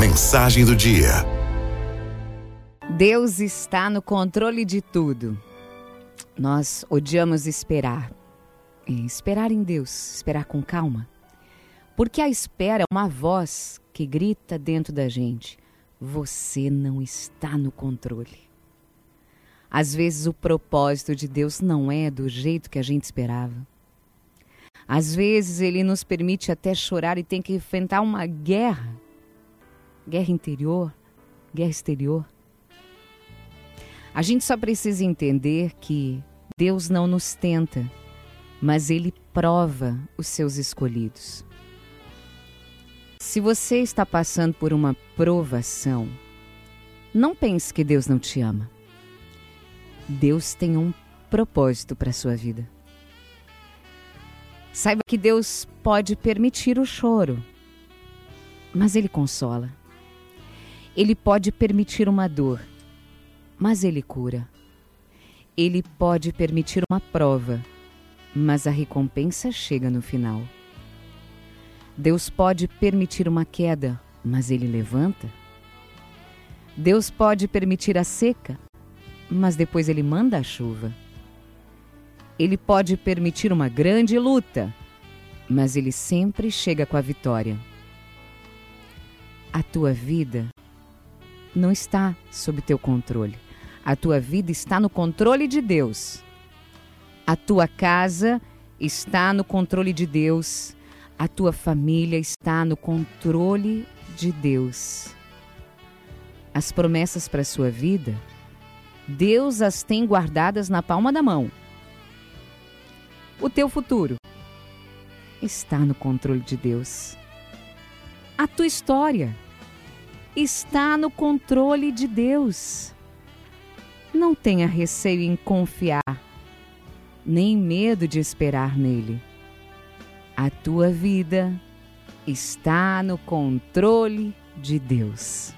Mensagem do dia. Deus está no controle de tudo. Nós odiamos esperar. E esperar em Deus, esperar com calma. Porque a espera é uma voz que grita dentro da gente: você não está no controle. Às vezes o propósito de Deus não é do jeito que a gente esperava. Às vezes ele nos permite até chorar e tem que enfrentar uma guerra. Guerra interior, guerra exterior. A gente só precisa entender que Deus não nos tenta, mas ele prova os seus escolhidos. Se você está passando por uma provação, não pense que Deus não te ama. Deus tem um propósito para a sua vida. Saiba que Deus pode permitir o choro, mas Ele consola. Ele pode permitir uma dor, mas Ele cura. Ele pode permitir uma prova, mas a recompensa chega no final. Deus pode permitir uma queda, mas Ele levanta. Deus pode permitir a seca, mas depois Ele manda a chuva. Ele pode permitir uma grande luta, mas ele sempre chega com a vitória. A tua vida não está sob teu controle. A tua vida está no controle de Deus. A tua casa está no controle de Deus. A tua família está no controle de Deus. As promessas para a sua vida, Deus as tem guardadas na palma da mão. O teu futuro está no controle de Deus. A tua história está no controle de Deus. Não tenha receio em confiar, nem medo de esperar nele. A tua vida está no controle de Deus.